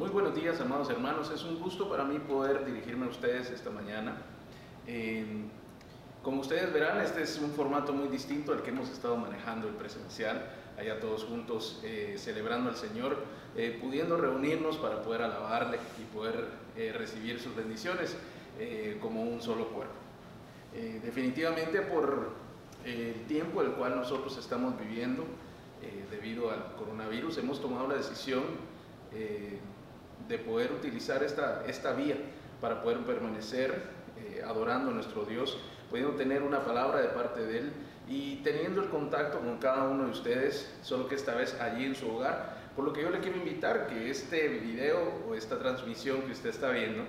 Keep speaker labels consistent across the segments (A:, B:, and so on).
A: Muy buenos días, amados hermanos. Es un gusto para mí poder dirigirme a ustedes esta mañana. Eh, como ustedes verán, este es un formato muy distinto al que hemos estado manejando el presencial, allá todos juntos eh, celebrando al Señor, eh, pudiendo reunirnos para poder alabarle y poder recibir sus bendiciones como un solo cuerpo. definitivamente por el tiempo el cual nosotros estamos viviendo debido al coronavirus, hemos tomado la decisión de poder utilizar esta, esta vía para poder permanecer eh, adorando a nuestro Dios, pudiendo tener una palabra de parte de Él y teniendo el contacto con cada uno de ustedes, solo que esta vez allí en su hogar. Por lo que yo le quiero invitar que este video o esta transmisión que usted está viendo,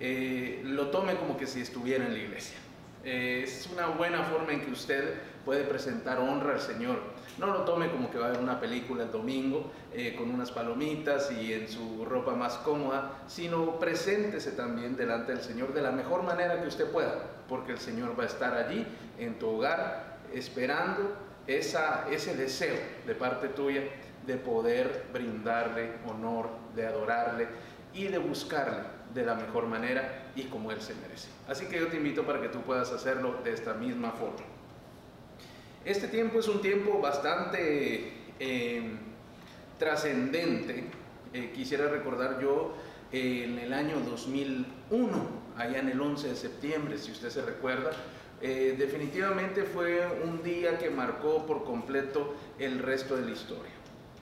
A: eh, lo tome como que si estuviera en la iglesia. Eh, es una buena forma en que usted puede presentar honra al Señor no lo tome como que va a ver una película el domingo eh, con unas palomitas y en su ropa más cómoda, sino preséntese también delante del Señor de la mejor manera que usted pueda, porque el Señor va a estar allí en tu hogar esperando esa, ese deseo de parte tuya de poder brindarle honor, de adorarle y de buscarle de la mejor manera y como Él se merece. Así que yo te invito para que tú puedas hacerlo de esta misma forma. Este tiempo es un tiempo bastante eh, trascendente. Eh, quisiera recordar yo en el año 2001, allá en el 11 de septiembre, si usted se recuerda, eh, definitivamente fue un día que marcó por completo el resto de la historia.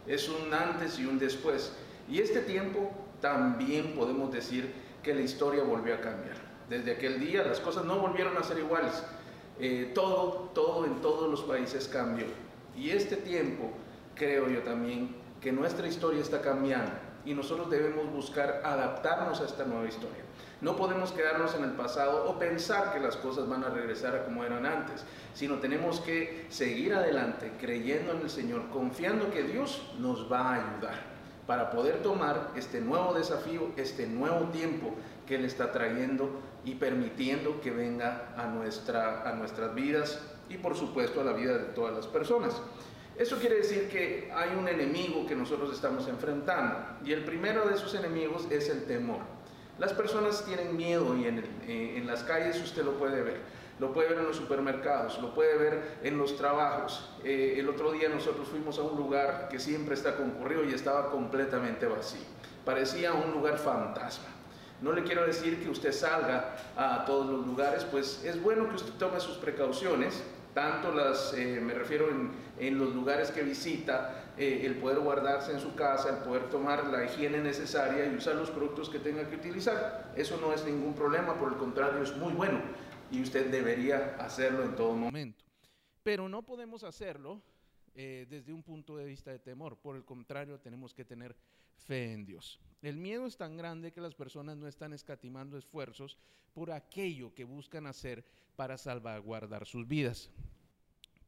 A: Es un antes y un después. Y este tiempo también podemos decir que la historia volvió a cambiar. Desde aquel día las cosas no volvieron a ser iguales. Eh, todo, todo en todos los países cambió. Y este tiempo, creo yo también, que nuestra historia está cambiando y nosotros debemos buscar adaptarnos a esta nueva historia. No podemos quedarnos en el pasado o pensar que las cosas van a regresar a como eran antes, sino tenemos que seguir adelante creyendo en el Señor, confiando que Dios nos va a ayudar para poder tomar este nuevo desafío, este nuevo tiempo que Él está trayendo y permitiendo que venga a, nuestra, a nuestras vidas y por supuesto a la vida de todas las personas. Eso quiere decir que hay un enemigo que nosotros estamos enfrentando y el primero de esos enemigos es el temor. Las personas tienen miedo y en, eh, en las calles usted lo puede ver lo puede ver en los supermercados, lo puede ver en los trabajos. Eh, el otro día nosotros fuimos a un lugar que siempre está concurrido y estaba completamente vacío. Parecía un lugar fantasma. No le quiero decir que usted salga a todos los lugares, pues es bueno que usted tome sus precauciones, tanto las, eh, me refiero en, los lugares que visita, eh, el poder guardarse en su casa, el poder tomar la higiene necesaria y usar los productos que tenga que utilizar. Eso no es ningún problema, por el contrario, es muy bueno y usted debería hacerlo en todo momento. Pero no podemos hacerlo eh, desde un punto de vista de temor. Por el contrario, tenemos que tener fe en Dios. El miedo es tan grande que las personas no están escatimando esfuerzos por aquello que buscan hacer para salvaguardar sus vidas.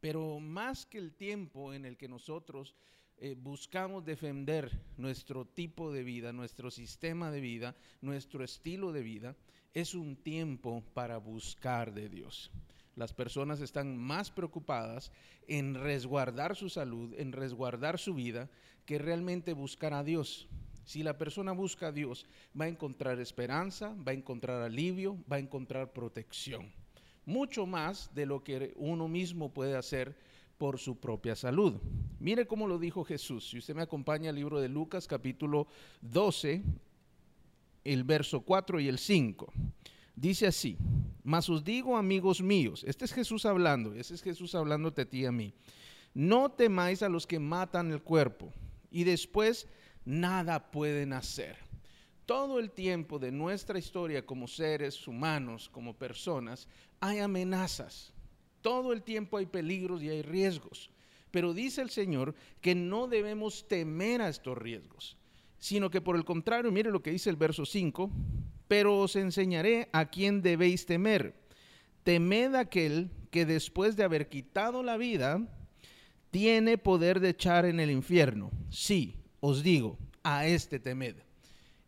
A: Pero más que el tiempo en el que nosotros eh, buscamos defender nuestro tipo de vida, nuestro sistema de vida, nuestro estilo de vida, es un tiempo para buscar de Dios. Las personas están más preocupadas en resguardar su salud, en resguardar su vida, que realmente buscar a Dios. Si la persona busca a Dios, va a encontrar esperanza, va a encontrar alivio, va a encontrar protección. Mucho más de lo que uno mismo puede hacer por su propia salud. Mire cómo lo dijo Jesús. Si usted me acompaña al libro de Lucas capítulo 12, el verso 4 y el 5. Dice así, mas os digo amigos míos, este es Jesús hablando, ese es Jesús hablando a ti y a mí, no temáis a los que matan el cuerpo y después nada pueden hacer. Todo el tiempo de nuestra historia como seres humanos, como personas, hay amenazas. Todo el tiempo hay peligros y hay riesgos. Pero dice el Señor que no debemos temer a estos riesgos sino que por el contrario, mire lo que dice el verso 5, pero os enseñaré a quién debéis temer. Temed aquel que después de haber quitado la vida, tiene poder de echar en el infierno. Sí, os digo, a este temed.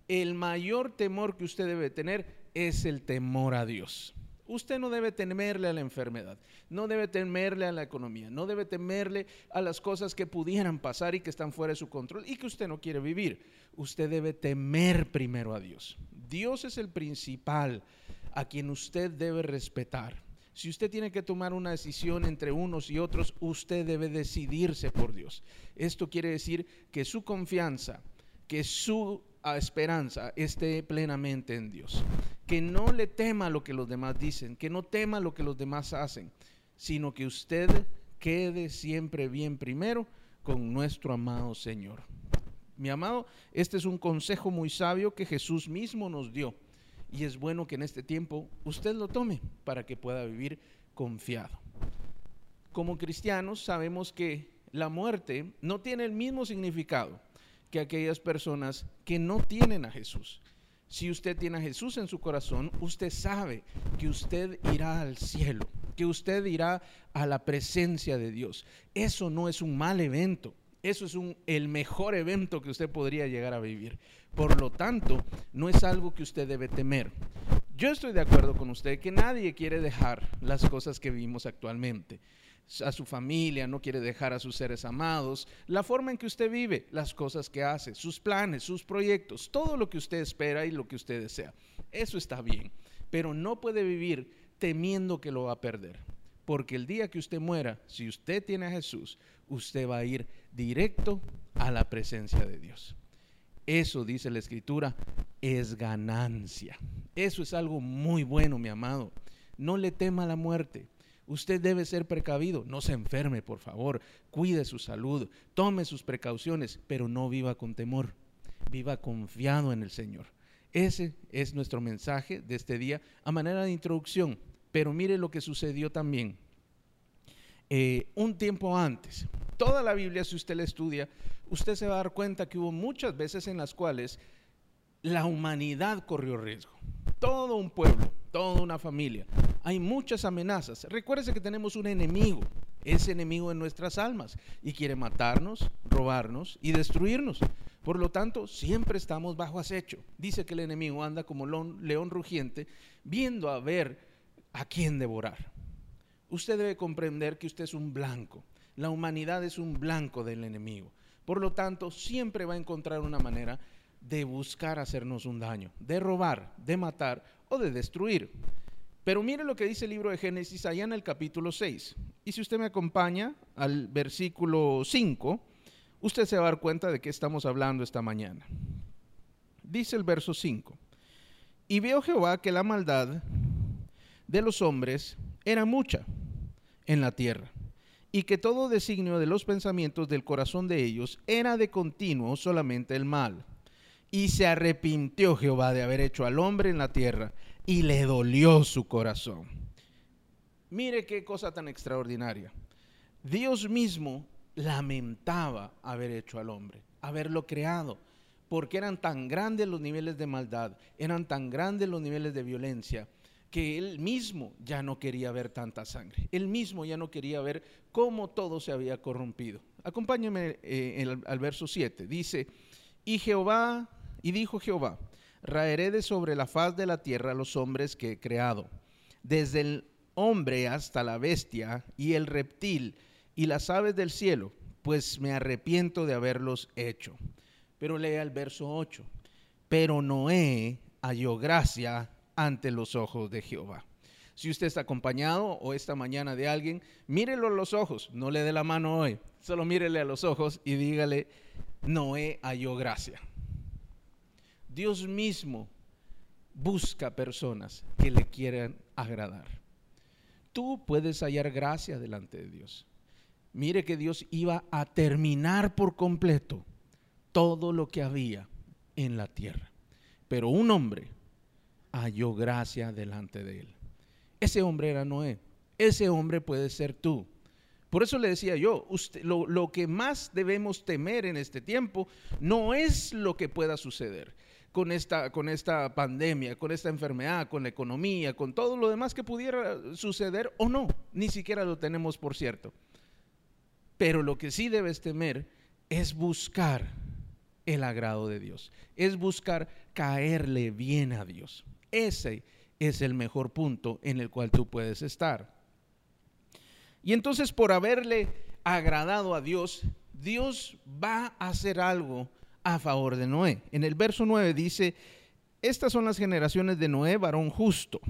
A: El mayor temor que usted debe tener es el temor a Dios.
B: Usted no debe temerle a la enfermedad, no debe temerle a la economía, no debe temerle a las cosas que pudieran pasar y que están fuera de su control y que usted no quiere vivir. Usted debe temer primero a Dios. Dios es el principal a quien usted debe respetar. Si usted tiene que tomar una decisión entre unos y otros, usted debe decidirse por Dios. Esto quiere decir que su confianza, que su esperanza esté plenamente en Dios. Que no le tema lo que los demás dicen, que no tema lo que los demás hacen, sino que usted quede siempre bien primero con nuestro amado Señor. Mi amado, este es un consejo muy sabio que Jesús mismo nos dio y es bueno que en este tiempo usted lo tome para que pueda vivir confiado. Como cristianos sabemos que la muerte no tiene el mismo significado que aquellas personas que no tienen a Jesús. Si usted tiene a Jesús en su corazón, usted sabe que usted irá al cielo, que usted irá a la presencia de Dios. Eso no es un mal evento. Eso es el mejor evento que usted podría llegar a vivir. Por lo tanto, no es algo que usted debe temer. Yo estoy de acuerdo con usted que nadie quiere dejar las cosas que vivimos actualmente. A su familia, no quiere dejar a sus seres amados, la forma en que usted vive, las cosas que hace, sus planes, sus proyectos, todo lo que usted espera y lo que usted desea. Eso está bien, pero no puede vivir temiendo que lo va a perder. Porque el día que usted muera, si usted tiene a Jesús, usted va a ir directo a la presencia de Dios. Eso, dice la escritura, es ganancia. Eso es algo muy bueno, mi amado. No le tema la muerte. Usted debe ser precavido. No se enferme, por favor. Cuide su salud. Tome sus precauciones, pero no viva con temor. Viva confiado en el Señor. Ese es nuestro mensaje de este día a manera de introducción. Pero mire lo que sucedió también. Eh, un tiempo antes, toda la Biblia, si usted la estudia, usted se va a dar cuenta que hubo muchas veces en las cuales la humanidad corrió riesgo. Todo un pueblo, toda una familia. Hay muchas amenazas. Recuérdese que tenemos un enemigo, ese enemigo en nuestras almas, y quiere matarnos, robarnos y destruirnos. Por lo tanto, siempre estamos bajo acecho. Dice que el enemigo anda como león rugiente, viendo a ver a quién devorar. Usted debe comprender que usted es un blanco. La humanidad es un blanco del enemigo. Por lo tanto, siempre va a encontrar una manera de buscar hacernos un daño, de robar, de matar o de destruir. Pero mire lo que dice el libro de Génesis allá en el capítulo 6. Y si usted me acompaña al versículo 5, usted se va a dar cuenta de qué estamos hablando esta mañana. Dice el verso 5. Y vio Jehová que la maldad de los hombres era mucha en la tierra y que todo designio de los pensamientos del corazón de ellos era de continuo solamente el mal. Y se arrepintió Jehová de haber hecho al hombre en la tierra, y le dolió su corazón. Mire qué cosa tan extraordinaria. Dios mismo lamentaba haber hecho al hombre, haberlo creado, porque eran tan grandes los niveles de maldad, eran tan grandes los niveles de violencia, que él mismo ya no quería ver tanta sangre. Él mismo ya no quería ver cómo todo se había corrompido. Acompáñeme eh, al verso 7. Dice, y Jehová, y dijo Jehová, raeré de sobre la faz de la tierra los hombres que he creado, desde el hombre hasta la bestia y el reptil y las aves del cielo, pues me arrepiento de haberlos hecho. Pero lea el verso 8. Pero Noé halló gracia ante los ojos de Jehová. Si usted está acompañado o esta mañana de alguien, mírelo a los ojos, no le dé la mano hoy, solo mírele a los ojos y dígale, Noé halló gracia. Dios mismo busca personas que le quieran agradar. Tú puedes hallar gracia delante de Dios. Mire que Dios iba a terminar por completo todo lo que había en la tierra. Pero un hombre halló gracia delante de él. Ese hombre era Noé. Ese hombre puede ser tú. Por eso le decía yo, lo, que más debemos temer en este tiempo no es lo que pueda suceder con esta, con esta pandemia, con esta enfermedad, con la economía, con todo lo demás que pudiera suceder o no. Ni siquiera lo tenemos por cierto. Pero lo que sí debes temer es buscar el agrado de Dios, es buscar caerle bien a Dios. Ese es el mejor punto en el cual tú puedes estar. Y entonces por haberle agradado a Dios, Dios va a hacer algo a favor de Noé. En el verso 9 dice, estas son las generaciones de Noé, varón justo.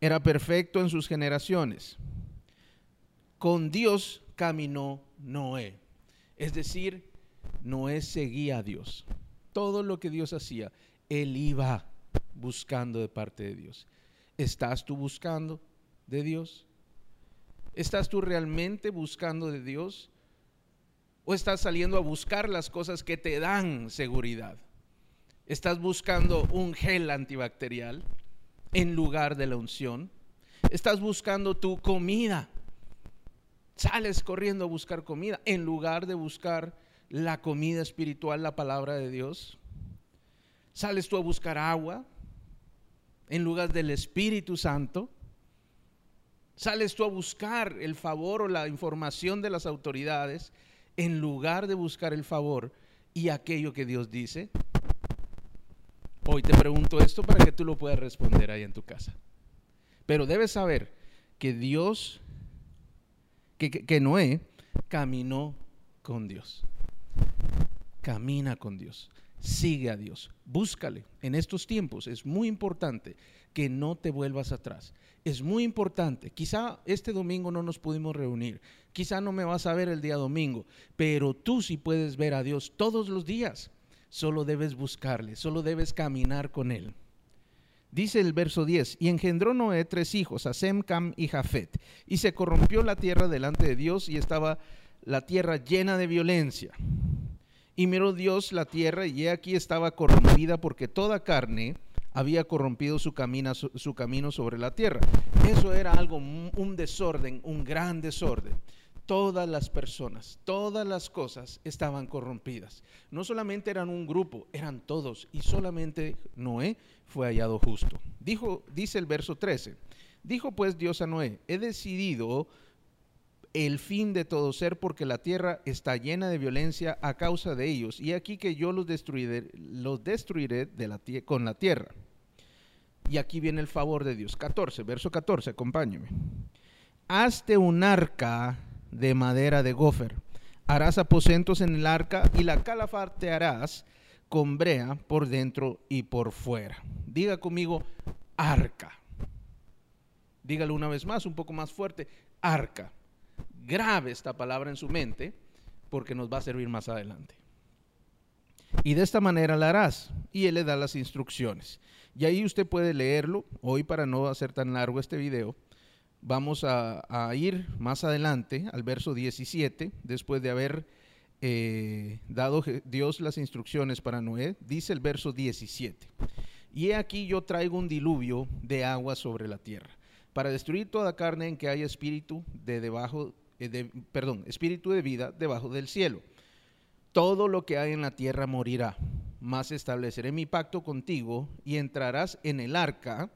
B: Era perfecto en sus generaciones. Con Dios caminó Noé. Es decir, Noé seguía a Dios. Todo lo que Dios hacía, él iba buscando de parte de Dios. ¿Estás tú buscando de Dios? ¿Estás tú realmente buscando de Dios? ¿O estás saliendo a buscar las cosas que te dan seguridad? ¿Estás buscando un gel antibacterial en lugar de la unción? ¿Estás buscando tu comida? Sales corriendo a buscar comida en lugar de buscar la comida espiritual, la palabra de Dios. Sales tú a buscar agua en lugar del Espíritu Santo. Sales tú a buscar el favor o la información de las autoridades en lugar de buscar el favor y aquello que Dios dice? Hoy te pregunto esto para que tú lo puedas responder ahí en tu casa. Pero debes saber que Dios, que, que, Noé caminó con Dios. Camina con Dios. Sigue a Dios. Búscale. En estos tiempos es muy importante que no te vuelvas atrás. Es muy importante. Quizá este domingo no nos pudimos reunir. Quizá no me vas a ver el día domingo. Pero tú sí puedes ver a Dios todos los días. Solo debes buscarle. Solo debes caminar con Él. Dice el verso 10, y engendró Noé tres hijos, a Sem, Cam y Jafet, y se corrompió la tierra delante de Dios y estaba la tierra llena de violencia. Y miró Dios la tierra y aquí estaba corrompida porque toda carne había corrompido su camino, su camino sobre la tierra. Eso era algo, un desorden, un gran desorden. Todas las personas, todas las cosas estaban corrompidas. No solamente eran un grupo, eran todos. Y solamente Noé fue hallado justo. Dijo, dice el verso 13. Dijo pues Dios a Noé, he decidido el fin de todo ser, porque la tierra está llena de violencia a causa de ellos. Y aquí que yo los destruiré, los destruiré de la con la tierra. Y aquí viene el favor de Dios. 14, verso 14, acompáñeme. Hazte un arca de madera de gofer. Harás aposentos en el arca y la calafatearás con brea por dentro y por fuera. Diga conmigo, arca. Dígalo una vez más, un poco más fuerte, arca grave esta palabra en su mente porque nos va a servir más adelante. Y de esta manera la harás. Y él le da las instrucciones. Y ahí usted puede leerlo. Hoy para no hacer tan largo este video, vamos a, ir más adelante al verso 17, después de haber eh, dado Dios las instrucciones para Noé, dice el verso 17. Y he aquí yo traigo un diluvio de agua sobre la tierra, para destruir toda carne en que haya espíritu de debajo eh, perdón, espíritu de vida debajo del cielo. Todo lo que hay en la tierra morirá, mas estableceré mi pacto contigo y entrarás en el arca,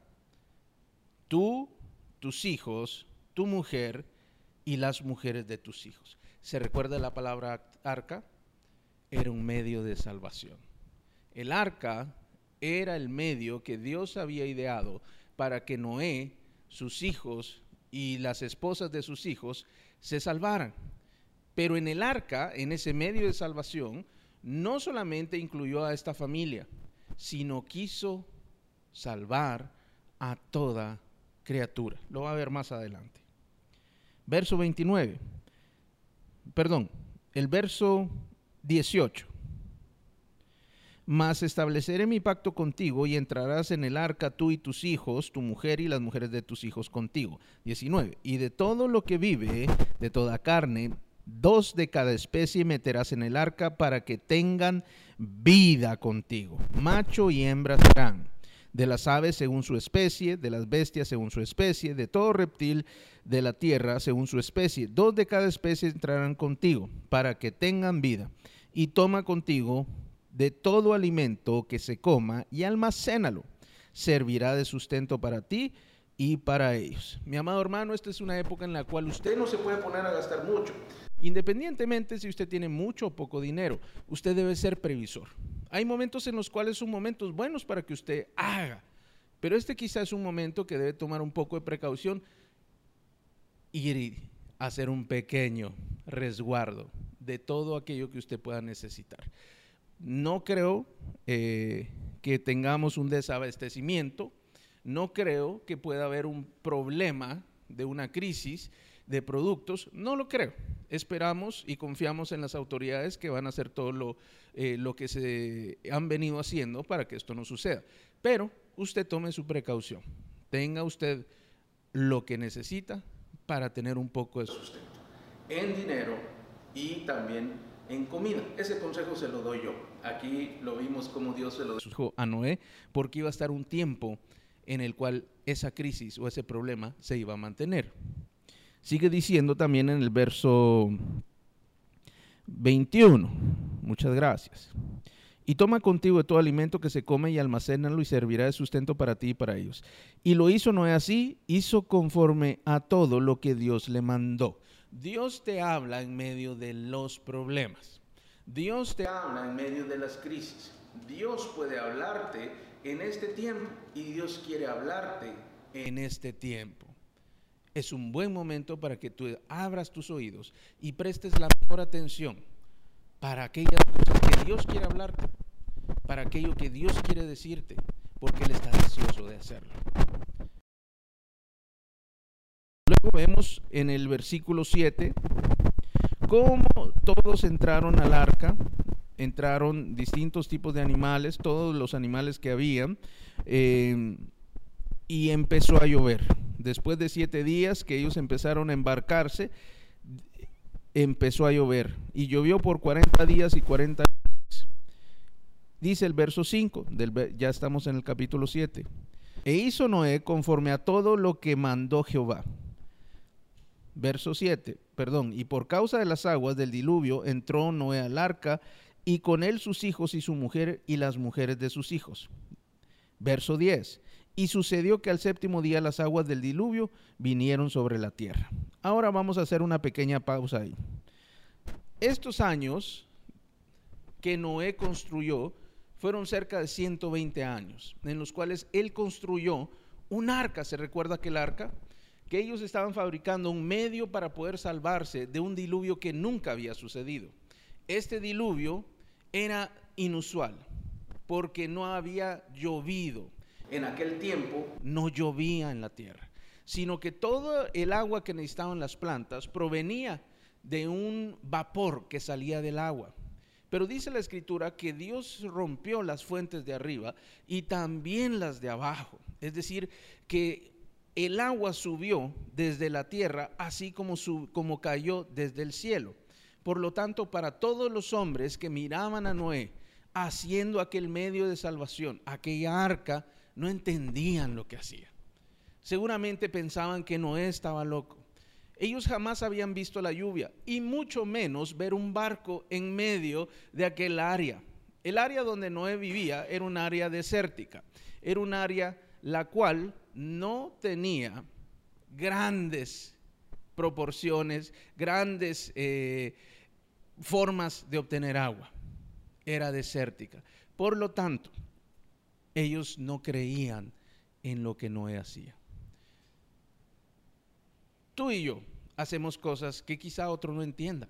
B: tú, tus hijos, tu mujer y las mujeres de tus hijos. ¿Se recuerda la palabra arca? Era un medio de salvación. El arca era el medio que Dios había ideado para que Noé, sus hijos y las esposas de sus hijos se salvaran. Pero en el arca, en ese medio de salvación, no solamente incluyó a esta familia, sino quiso salvar a toda criatura. Lo va a ver más adelante. Verso 29. Perdón, el verso 18. Mas estableceré mi pacto contigo y entrarás en el arca tú y tus hijos, tu mujer y las mujeres de tus hijos contigo. 19. Y de todo lo que vive, de toda carne, dos de cada especie meterás en el arca para que tengan vida contigo. Macho y hembra serán. De las aves según su especie, de las bestias según su especie, de todo reptil de la tierra según su especie. Dos de cada especie entrarán contigo para que tengan vida. Y toma contigo de todo alimento que se coma y almacénalo. Servirá de sustento para ti y para ellos. Mi amado hermano, esta es una época en la cual usted no se puede poner a gastar mucho. Independientemente si usted tiene mucho o poco dinero, usted debe ser previsor. Hay momentos en los cuales son momentos buenos para que usted haga Pero este quizá es un momento que debe tomar un poco de precaución y hacer un pequeño resguardo de todo aquello que usted pueda necesitar. No creo eh, que tengamos un desabastecimiento, no creo que pueda haber un problema de una crisis de productos, no lo creo. Esperamos y confiamos en las autoridades que van a hacer todo lo, eh, lo que se han venido haciendo para que esto no suceda. Pero usted tome su precaución, tenga usted lo que necesita para tener un poco de sustento.
A: En dinero y también en comida. Ese consejo se lo doy yo. Aquí lo vimos como Dios se lo
B: dijo a Noé, porque iba a estar un tiempo en el cual esa crisis o ese problema se iba a mantener. Sigue diciendo también en el verso 21, muchas gracias. Y toma contigo de todo alimento que se come y almacénalo y servirá de sustento para ti y para ellos. Y lo hizo Noé así, hizo conforme a todo lo que Dios le mandó. Dios te habla en medio de los problemas. Dios te habla en medio de las crisis. Dios puede hablarte en este tiempo y Dios quiere hablarte en este tiempo. Es un buen momento para que tú abras tus oídos y prestes la mejor atención para aquellas cosas que Dios quiere hablarte, para aquello que Dios quiere decirte, porque Él está deseoso de hacerlo. Luego vemos en el versículo 7 cómo todos entraron al arca, entraron distintos tipos de animales, todos los animales que habían, eh, y empezó a llover. Después de siete días que ellos empezaron a embarcarse, empezó a llover. Y llovió por 40 días y 40 días. Dice el verso 5, del, ya estamos en el capítulo 7. E hizo Noé conforme a todo lo que mandó Jehová verso 7, perdón, y por causa de las aguas del diluvio entró Noé al arca y con él sus hijos y su mujer y las mujeres de sus hijos. Verso 10, y sucedió que al séptimo día las aguas del diluvio vinieron sobre la tierra. Ahora vamos a hacer una pequeña pausa ahí. Estos años que Noé construyó fueron cerca de 120 años, en los cuales él construyó un arca. ¿Se recuerda que el arca? Que ellos estaban fabricando un medio para poder salvarse de un diluvio que nunca había sucedido. Este diluvio era inusual porque no había llovido.
A: En aquel tiempo
B: no llovía en la tierra, sino que todo el agua que necesitaban las plantas provenía de un vapor que salía del agua. Pero dice la escritura que Dios rompió las fuentes de arriba y también las de abajo. Es decir, que el agua subió desde la tierra, así como, como cayó desde el cielo. Por lo tanto, para todos los hombres que miraban a Noé haciendo aquel medio de salvación, aquella arca, no entendían lo que hacía. Seguramente pensaban que Noé estaba loco. Ellos jamás habían visto la lluvia y mucho menos ver un barco en medio de aquel área. El área donde Noé vivía era un área desértica, era un área la cual no tenía grandes proporciones, grandes eh, formas de obtener agua. Era desértica. Por lo tanto, ellos no creían en lo que Noé hacía. Tú y yo hacemos cosas que quizá otro no entienda.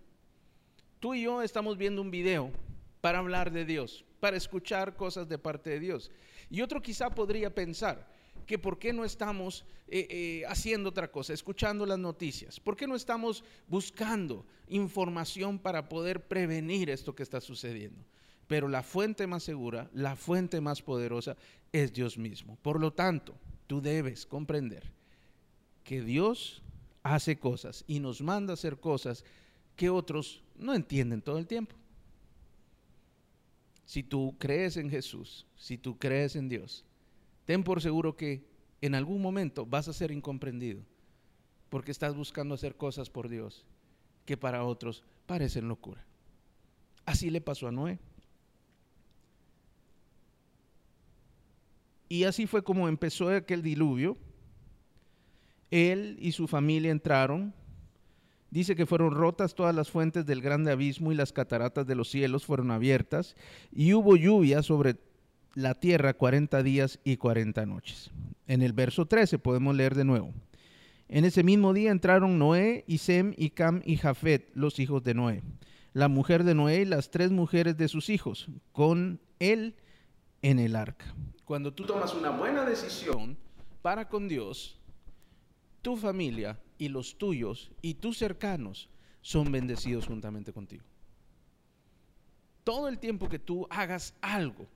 B: Tú y yo estamos viendo un video para hablar de Dios, para escuchar cosas de parte de Dios. Y otro quizá podría pensar, que por qué no estamos eh, eh, haciendo otra cosa, escuchando las noticias, por qué no estamos buscando información para poder prevenir esto que está sucediendo. Pero la fuente más segura, la fuente más poderosa es Dios mismo. Por lo tanto, tú debes comprender que Dios hace cosas y nos manda hacer cosas que otros no entienden todo el tiempo. Si tú crees en Jesús, si tú crees en Dios, ten por seguro que en algún momento vas a ser incomprendido porque estás buscando hacer cosas por Dios que para otros parecen locura. Así le pasó a Noé. Y así fue como empezó aquel diluvio. Él y su familia entraron. Dice que fueron rotas todas las fuentes del grande abismo y las cataratas de los cielos fueron abiertas y hubo lluvia sobre la tierra 40 días y 40 noches. En el verso 13 podemos leer de nuevo. En ese mismo día entraron Noé y Sem y Cam y Jafet, los hijos de Noé, la mujer de Noé y las tres mujeres de sus hijos, con él en el arca. Cuando tú tomas una buena decisión para con Dios, tu familia y los tuyos y tus cercanos son bendecidos juntamente contigo. Todo el tiempo que tú hagas algo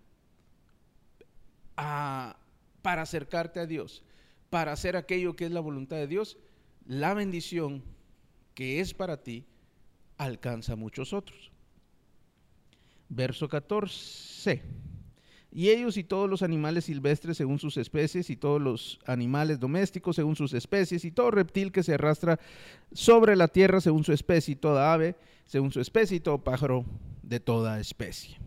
B: ah, para acercarte a Dios, para hacer aquello que es la voluntad de Dios, la bendición que es para ti alcanza a muchos otros. Verso 14. Y ellos y todos los animales silvestres según sus especies, y todos los animales domésticos según sus especies, y todo reptil que se arrastra sobre la tierra según su especie, y toda ave según su especie, y todo pájaro de toda especie.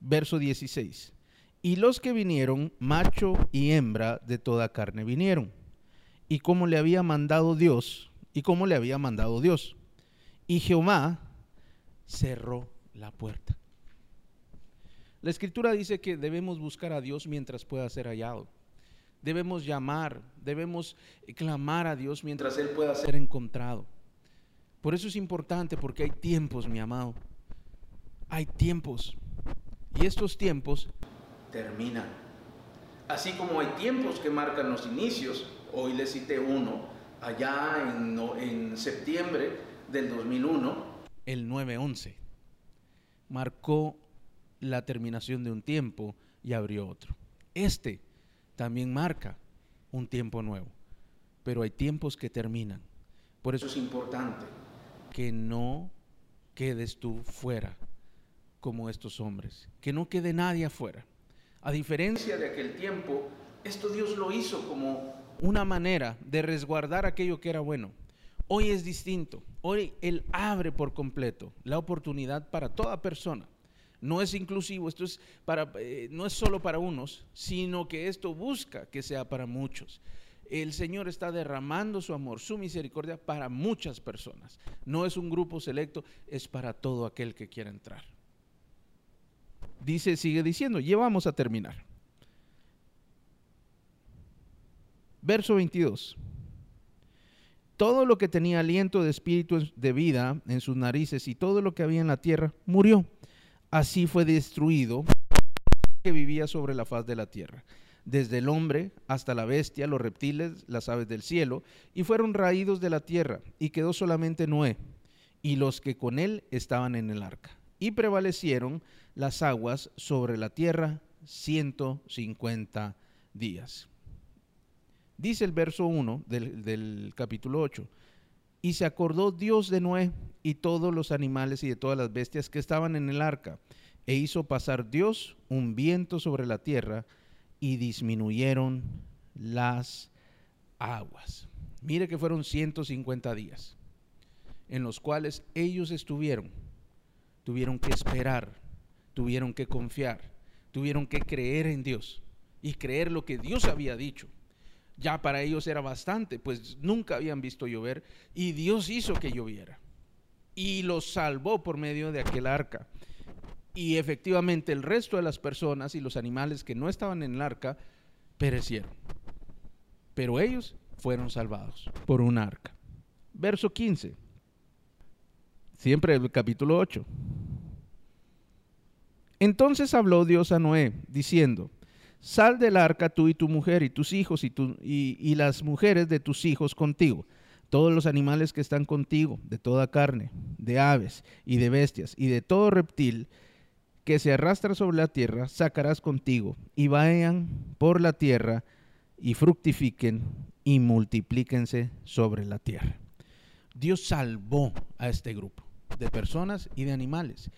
B: Verso 16. Y los que vinieron, macho y hembra de toda carne vinieron, y como le había mandado Dios, y como le había mandado Dios. Y Jehová cerró la puerta. La escritura dice que debemos buscar a Dios mientras pueda ser hallado. Debemos llamar, debemos clamar a Dios mientras Él pueda ser encontrado. Por eso es importante porque hay tiempos, mi amado. Hay tiempos. Y estos tiempos terminan. Así como hay tiempos que marcan los inicios, hoy le cité uno, allá en, en septiembre del 2001, el 9-11, marcó la terminación de un tiempo y abrió otro. Este también marca un tiempo nuevo, pero hay tiempos que terminan. Por eso es importante que no quedes tú fuera como estos hombres, que no quede nadie afuera. A diferencia de aquel tiempo, esto Dios lo hizo como una manera de resguardar aquello que era bueno. Hoy es distinto. Hoy Él abre por completo la oportunidad para toda persona no es inclusivo, esto es para, eh, no es solo para unos, sino que esto busca que sea para muchos. El Señor está derramando su amor, su misericordia para muchas personas. No es un grupo selecto, es para todo aquel que quiera entrar. Dice, sigue diciendo, ya vamos a terminar. Verso 22. Todo lo que tenía aliento de espíritu de vida en sus narices y todo lo que había en la tierra murió así fue destruido que vivía sobre la faz de la tierra, desde el hombre hasta la bestia, los reptiles, las aves del cielo, y fueron raídos de la tierra, y quedó solamente Noé, y los que con él estaban en el arca. Y prevalecieron las aguas sobre la tierra 150 días. Dice el verso 1 del, capítulo 8, y se acordó Dios de Noé y todos los animales y de todas las bestias que estaban en el arca, e hizo pasar Dios un viento sobre la tierra y disminuyeron las aguas. Mire que fueron 150 días en los cuales ellos estuvieron, tuvieron que esperar, tuvieron que confiar, tuvieron que creer en Dios y creer lo que Dios había dicho ya para ellos era bastante, pues nunca habían visto llover y Dios hizo que lloviera y los salvó por medio de aquel arca. Y efectivamente el resto de las personas y los animales que no estaban en el arca perecieron. Pero ellos fueron salvados por un arca. Verso 15. Siempre el capítulo 8. Entonces habló Dios a Noé, diciendo, Sal del arca tú y tu mujer y tus hijos y, y, las mujeres de tus hijos contigo, todos los animales que están contigo, de toda carne, de aves y de bestias y de todo reptil que se arrastra sobre la tierra, sacarás contigo y vayan por la tierra y fructifiquen y multiplíquense sobre la tierra. Dios salvó a este grupo de personas y de animales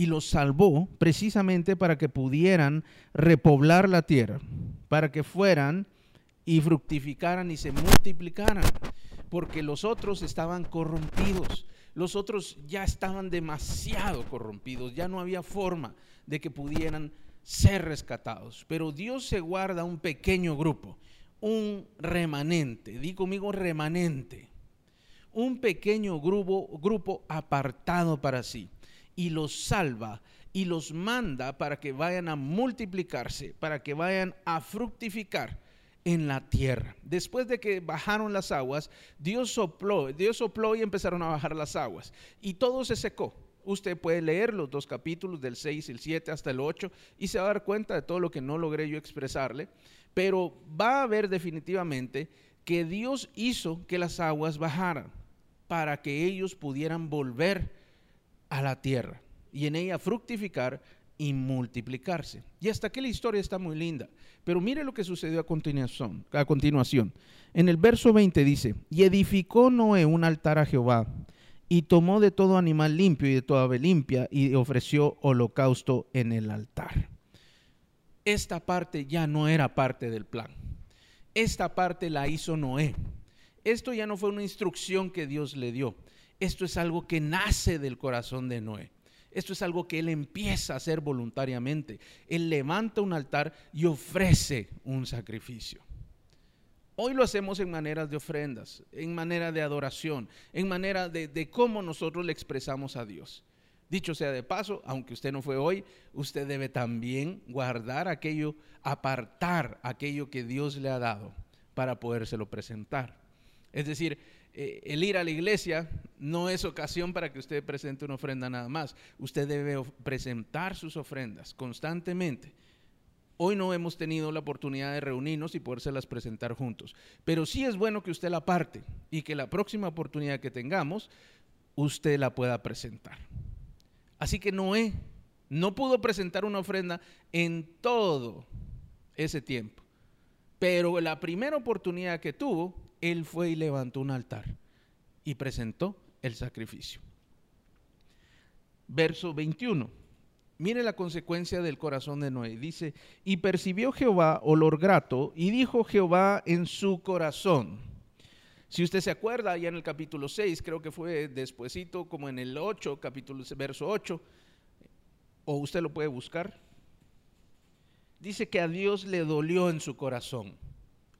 B: y los salvó precisamente para que pudieran repoblar la tierra, para que fueran y fructificaran y se multiplicaran, porque los otros estaban corrompidos, los otros ya estaban demasiado corrompidos, ya no había forma de que pudieran ser rescatados. Pero Dios se guarda un pequeño grupo, un remanente, di conmigo remanente, un pequeño grupo, grupo apartado para sí y los salva y los manda para que vayan a multiplicarse, para que vayan a fructificar en la tierra. Después de que bajaron las aguas, Dios sopló, Dios y empezaron a bajar las aguas y todo se secó. Usted puede leer los dos capítulos del 6, el 7 hasta el 8 y se va a dar cuenta de todo lo que no logré yo expresarle, pero va a ver definitivamente que Dios hizo que las aguas bajaran para que ellos pudieran volver a la tierra y en ella fructificar y multiplicarse. Y hasta aquí la historia está muy linda. Pero mire lo que sucedió a continuación, a continuación. En el verso 20 dice, y edificó Noé un altar a Jehová, y tomó de todo animal limpio y de toda ave limpia, y ofreció holocausto en el altar. Esta parte ya no era parte del plan. Esta parte la hizo Noé. Esto ya no fue una instrucción que Dios le dio. Esto es algo que nace del corazón de Noé. Esto es algo que él empieza a hacer voluntariamente. Él levanta un altar y ofrece un sacrificio. Hoy lo hacemos en maneras de ofrendas, en manera de adoración, en manera de, cómo nosotros le expresamos a Dios. Dicho sea de paso, aunque usted no fue hoy, usted debe también guardar aquello, apartar aquello que Dios le ha dado para podérselo presentar. Es decir, eh, el ir a la iglesia no es ocasión para que usted presente una ofrenda nada más. Usted debe presentar sus ofrendas constantemente. Hoy no hemos tenido la oportunidad de reunirnos y podérselas presentar juntos. Pero sí es bueno que usted la parte y que la próxima oportunidad que tengamos, usted la pueda presentar. Así que Noé no pudo presentar una ofrenda en todo ese tiempo. Pero la primera oportunidad que tuvo, él fue y levantó un altar y presentó el sacrificio. Verso 21. Mire la consecuencia del corazón de Noé. Dice, y percibió Jehová olor grato, y dijo Jehová en su corazón. Si usted se acuerda, ya en el capítulo 6, creo que fue despuesito, como en el 8, capítulo, verso 8, o usted lo puede buscar. Dice que a Dios le dolió en su corazón,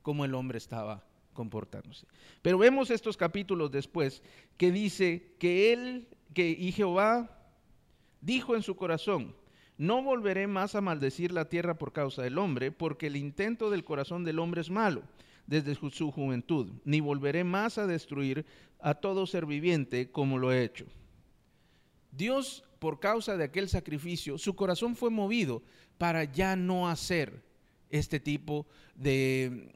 B: como el hombre estaba comportándose. Pero vemos estos capítulos después que dice que él, que y Jehová dijo en su corazón, no volveré más a maldecir la tierra por causa del hombre, porque el intento del corazón del hombre es malo desde su juventud, ni volveré más a destruir a todo ser viviente como lo he hecho. Dios, por causa de aquel sacrificio, su corazón fue movido para ya no hacer este tipo de,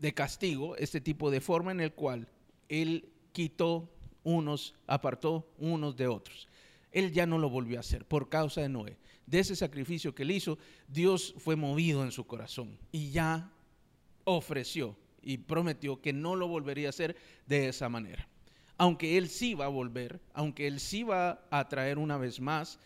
B: de castigo, este tipo de forma en el cual él quitó unos, apartó unos de otros. Él ya no lo volvió a hacer por causa de Noé. De ese sacrificio que él hizo, Dios fue movido en su corazón y ya ofreció y prometió que no lo volvería a hacer de esa manera. Aunque él sí va a volver, aunque él sí va a traer una vez más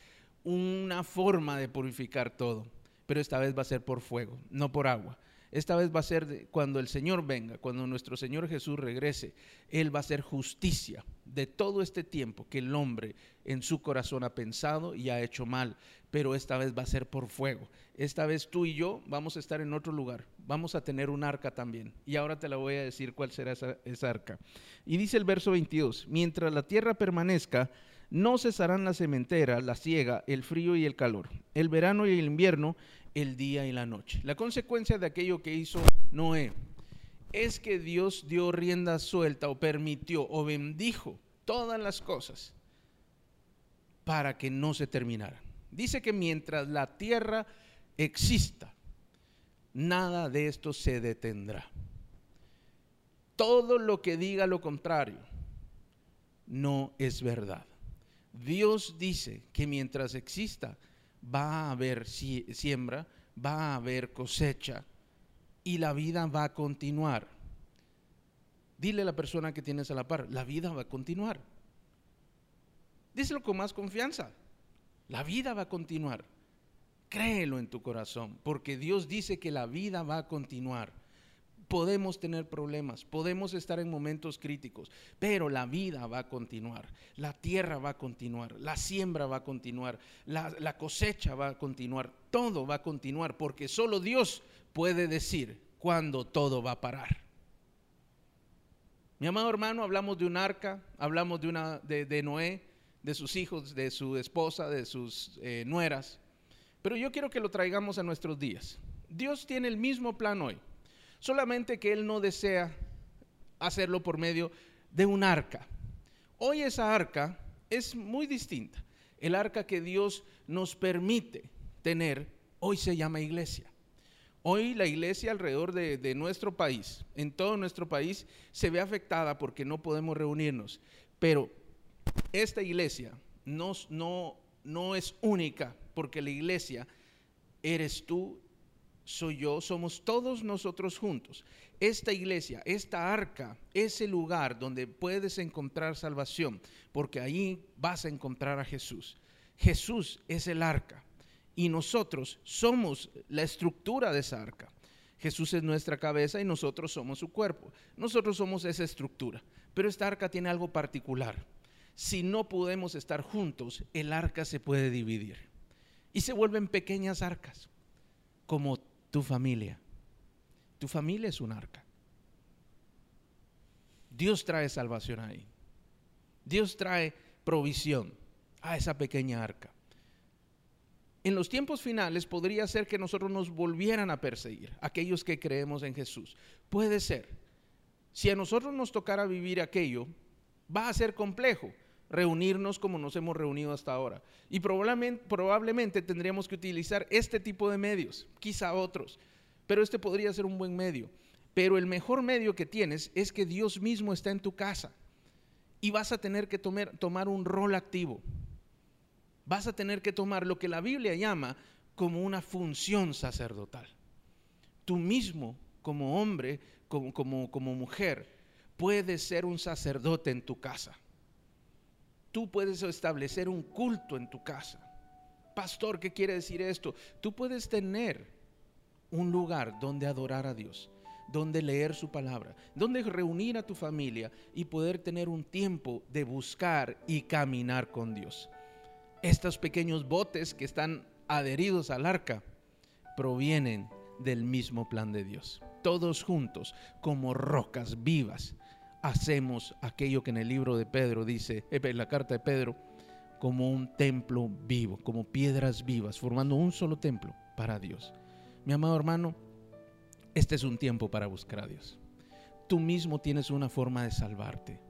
B: una forma de purificar todo, pero esta vez va a ser por fuego, no por agua. Esta vez va a ser cuando el Señor venga, cuando nuestro Señor Jesús regrese. Él va a hacer justicia de todo este tiempo que el hombre en su corazón ha pensado y ha hecho mal. Pero esta vez va a ser por fuego. Esta vez tú y yo vamos a estar en otro lugar. Vamos a tener un arca también. Y ahora te la voy a decir cuál será esa, esa arca. Y dice el verso 22, mientras la tierra permanezca, no cesarán la cementera, la ciega, el frío y el calor, el verano y el invierno, el día y la noche. La consecuencia de aquello que hizo Noé es que Dios dio rienda suelta o permitió o bendijo todas las cosas para que no se terminaran. Dice que mientras la tierra exista, nada de esto se detendrá. Todo lo que diga lo contrario no es verdad. Dios dice que mientras exista, va a haber siembra, va a haber cosecha y la vida va a continuar. Dile a la persona que tienes a la par, la vida va a continuar. Díselo con más confianza. La vida va a continuar. Créelo en tu corazón, porque Dios dice que la vida va a continuar podemos tener problemas, podemos estar en momentos críticos, pero la vida va a continuar, la tierra va a continuar, la siembra va a continuar, la, cosecha va a continuar, todo va a continuar, porque solo Dios puede decir cuándo todo va a parar. Mi amado hermano, hablamos de un arca, hablamos de, una, de, Noé, de sus hijos, de su esposa, de sus eh, nueras. Pero yo quiero que lo traigamos a nuestros días. Dios tiene el mismo plan hoy, solamente que Él no desea hacerlo por medio de un arca. Hoy esa arca es muy distinta. El arca que Dios nos permite tener hoy se llama iglesia. Hoy la iglesia alrededor de, nuestro país, en todo nuestro país, se ve afectada porque no podemos reunirnos. Pero esta iglesia no, es única porque la iglesia eres tú, soy yo, somos todos nosotros juntos. Esta iglesia, esta arca, es el lugar donde puedes encontrar salvación, porque ahí vas a encontrar a Jesús. Jesús es el arca y nosotros somos la estructura de esa arca. Jesús es nuestra cabeza y nosotros somos su cuerpo. Nosotros somos esa estructura. Pero esta arca tiene algo particular. Si no podemos estar juntos, el arca se puede dividir. Y se vuelven pequeñas arcas, como tu familia. Tu familia es un arca. Dios trae salvación ahí. Dios trae provisión a esa pequeña arca en los tiempos finales podría ser que nosotros nos volvieran a perseguir, aquellos que creemos en Jesús. Puede ser. Si a nosotros nos tocara vivir aquello, va a ser complejo reunirnos como nos hemos reunido hasta ahora. Y probablemente, probablemente tendríamos que utilizar este tipo de medios, quizá otros, pero este podría ser un buen medio. Pero el mejor medio que tienes es que Dios mismo está en tu casa y vas a tener que tomar, tomar un rol activo vas a tener que tomar lo que la Biblia llama como una función sacerdotal. Tú mismo, como hombre, como, como, como mujer, puedes ser un sacerdote en tu casa. Tú puedes establecer un culto en tu casa. Pastor, ¿qué quiere decir esto? Tú puedes tener un lugar donde adorar a Dios, donde leer su palabra, donde reunir a tu familia y poder tener un tiempo de buscar y caminar con Dios estos pequeños botes que están adheridos al arca provienen del mismo plan de Dios. Todos juntos, como rocas vivas, hacemos aquello que en el libro de Pedro dice, eh, en la carta de Pedro, como un templo vivo, como piedras vivas, formando un solo templo para Dios. Mi amado hermano, este es un tiempo para buscar a Dios. Tú mismo tienes una forma de salvarte,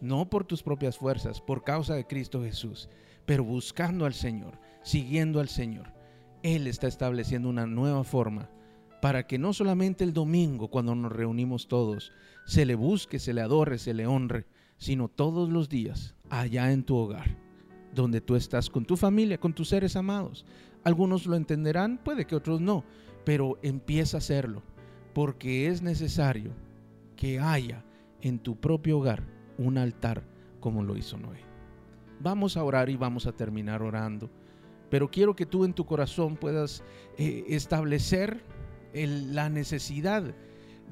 B: no por tus propias fuerzas, por causa de Cristo Jesús pero buscando al Señor, siguiendo al Señor. Él está estableciendo una nueva forma para que no solamente el domingo, cuando nos reunimos todos, se le busque, se le adore, se le honre, sino todos los días, allá en tu hogar, donde tú estás con tu familia, con tus seres amados. Algunos lo entenderán, puede que otros no, pero empieza a hacerlo, porque es necesario que haya en tu propio hogar un altar como lo hizo Noé. Vamos a orar y vamos a terminar orando. Pero quiero que tú en tu corazón puedas eh, establecer la necesidad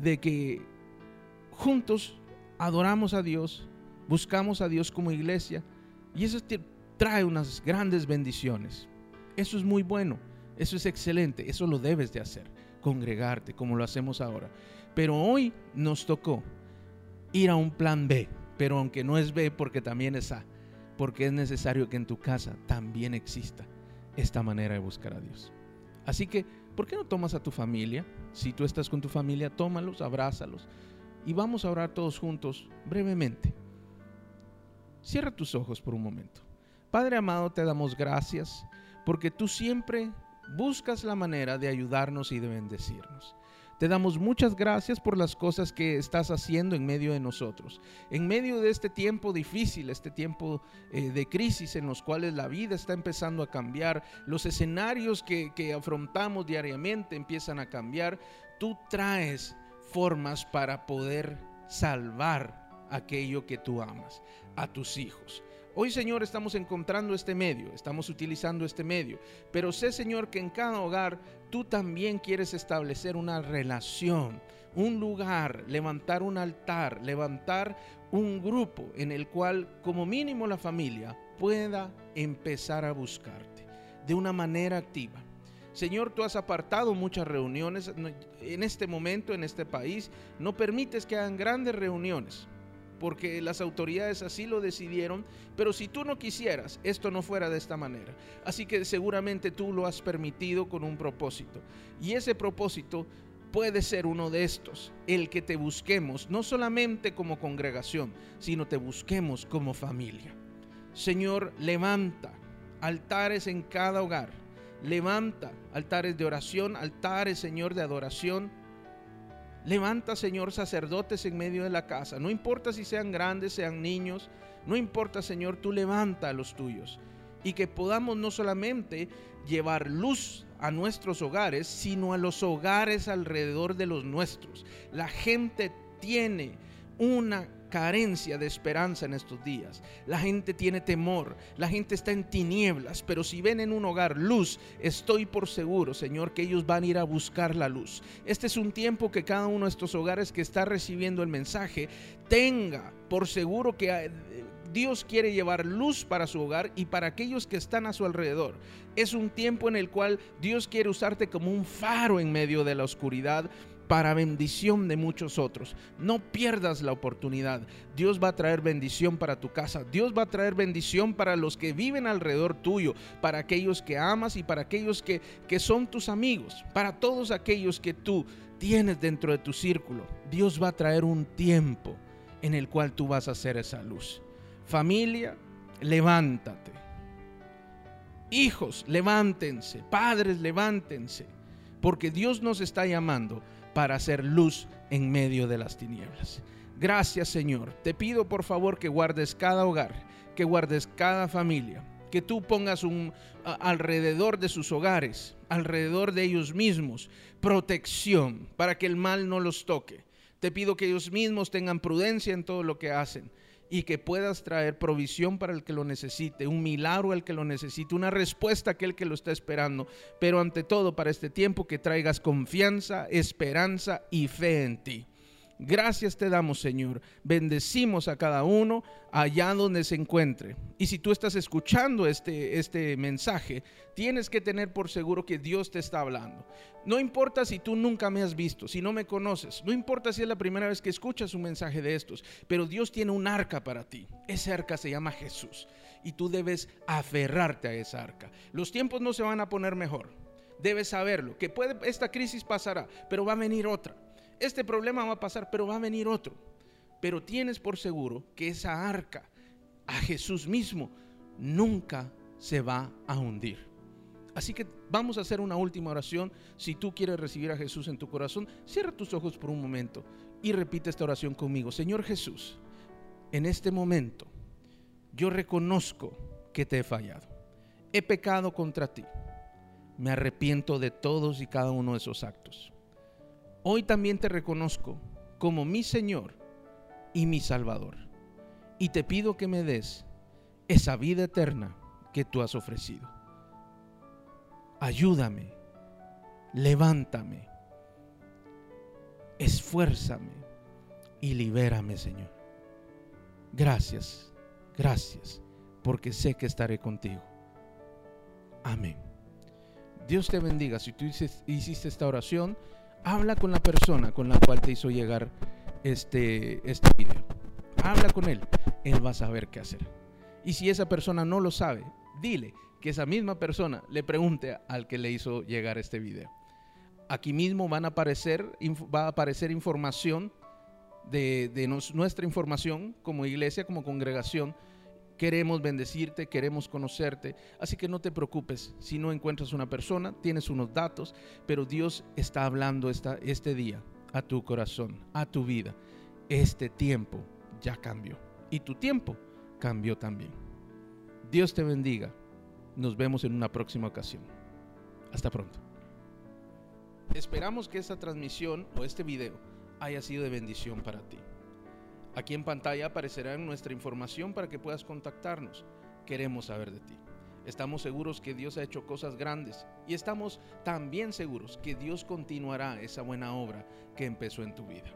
B: de que juntos adoramos a Dios, buscamos a Dios como iglesia y eso trae unas grandes bendiciones. Eso es muy bueno, eso es excelente, eso lo debes de hacer, congregarte como lo hacemos ahora. Pero hoy nos tocó ir a un plan B, pero aunque no es B porque también es A porque es necesario que en tu casa también exista esta manera de buscar a Dios. Así que, ¿por qué no tomas a tu familia? Si tú estás con tu familia, tómalos, abrázalos y vamos a orar todos juntos brevemente. Cierra tus ojos por un momento. Padre amado, te damos gracias porque tú siempre buscas la manera de ayudarnos y de bendecirnos. Te damos muchas gracias por las cosas que estás haciendo en medio de nosotros. En medio de este tiempo difícil, este tiempo eh, de crisis en los cuales la vida está empezando a cambiar, los escenarios que, que afrontamos diariamente empiezan a cambiar, tú traes formas para poder salvar aquello que tú amas, a tus hijos. Hoy, Señor, estamos encontrando este medio, estamos utilizando este medio, pero sé, Señor, que en cada hogar tú también quieres establecer una relación, un lugar, levantar un altar, levantar un grupo en el cual, como mínimo, la familia pueda empezar a buscarte de una manera activa. Señor, tú has apartado muchas reuniones en este momento, en este país. No permites que hagan grandes reuniones porque las autoridades así lo decidieron, pero si tú no quisieras, esto no fuera de esta manera. Así que seguramente tú lo has permitido con un propósito. Y ese propósito puede ser uno de estos, el que te busquemos, no solamente como congregación, sino te busquemos como familia. Señor, levanta altares en cada hogar. Levanta altares de oración, altares, Señor, de adoración. Levanta, Señor, sacerdotes en medio de la casa. No importa si sean grandes, sean niños. No importa, Señor, tú levanta a los tuyos. Y que podamos no solamente llevar luz a nuestros hogares, sino a los hogares alrededor de los nuestros. La gente tiene una carencia de esperanza en estos días. La gente tiene temor, la gente está en tinieblas, pero si ven en un hogar luz, estoy por seguro, Señor, que ellos van a ir a buscar la luz. Este es un tiempo que cada uno de estos hogares que está recibiendo el mensaje tenga por seguro que eh, Dios quiere llevar luz para su hogar y para aquellos que están a su alrededor. Es un tiempo en el cual Dios quiere usarte como un faro en medio de la oscuridad para bendición de muchos otros. No pierdas la oportunidad. Dios va a traer bendición para tu casa. Dios va a traer bendición para los que viven alrededor tuyo, para aquellos que amas y para aquellos que, que son tus amigos, para todos aquellos que tú tienes dentro de tu círculo. Dios va a traer un tiempo en el cual tú vas a hacer esa luz. Familia, levántate. Hijos, levántense. Padres, levántense. Porque Dios nos está llamando para hacer luz en medio de las tinieblas. Gracias Señor. Te pido por favor que guardes cada hogar, que guardes cada familia, que tú pongas un alrededor de sus hogares, alrededor de ellos mismos, protección para que el mal no los toque. Te pido que ellos mismos tengan prudencia en todo lo que hacen y que puedas traer provisión para el que lo necesite, un milagro al que lo necesite, una respuesta a aquel que lo está esperando, pero ante todo para este tiempo que traigas confianza, esperanza y fe en ti. Gracias te damos, Señor. Bendecimos a cada uno allá donde se encuentre. Y si tú estás escuchando este, este mensaje, tienes que tener por seguro que Dios te está hablando. No importa si tú nunca me has visto, si no me conoces, no importa si es la primera vez que escuchas un mensaje de estos, pero Dios tiene un arca para ti. Ese arca se llama Jesús y tú debes aferrarte a esa arca. Los tiempos no se van a poner mejor. Debes saberlo, que puede, esta crisis pasará, pero va a venir otra este problema va a pasar, pero va a venir otro. Pero tienes por seguro que esa arca a Jesús mismo nunca se va a hundir. Así que vamos a hacer una última oración. Si tú quieres recibir a Jesús en tu corazón, cierra tus ojos por un momento y repite esta oración conmigo. Señor Jesús, en este momento yo reconozco que te he fallado. He pecado contra ti. Me arrepiento de todos y cada uno de esos actos. Hoy también te reconozco como mi Señor y mi Salvador. Y te pido que me des esa vida eterna que tú has ofrecido. Ayúdame, levántame, esfuérzame y libérame, Señor. Gracias, gracias, porque sé que estaré contigo. Amén. Dios te bendiga. Si tú hiciste esta oración, habla con la persona con la cual te hizo llegar este, este video. Habla con él, él va a saber qué hacer. Y si esa persona no lo sabe, dile que esa misma persona le pregunte al que le hizo llegar este video. Aquí mismo van a aparecer, va a aparecer información de, de nuestra información como iglesia, como congregación, Queremos bendecirte, queremos conocerte, así que no te preocupes si no encuentras una persona, tienes unos datos, pero Dios está hablando esta, este día a tu corazón, a tu vida. Este tiempo ya cambió y tu tiempo cambió también. Dios te bendiga. Nos vemos en una próxima ocasión. Hasta pronto. Esperamos que esta transmisión o este video haya sido de bendición para ti. Aquí en pantalla aparecerá nuestra información para que puedas contactarnos. Queremos saber de ti. Estamos seguros que Dios ha hecho cosas grandes y estamos también seguros que Dios continuará esa buena obra que empezó en tu vida.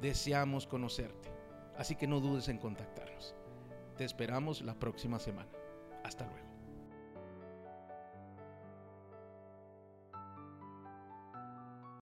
B: Deseamos conocerte, así que no dudes en contactarnos. Te esperamos la próxima semana. Hasta luego.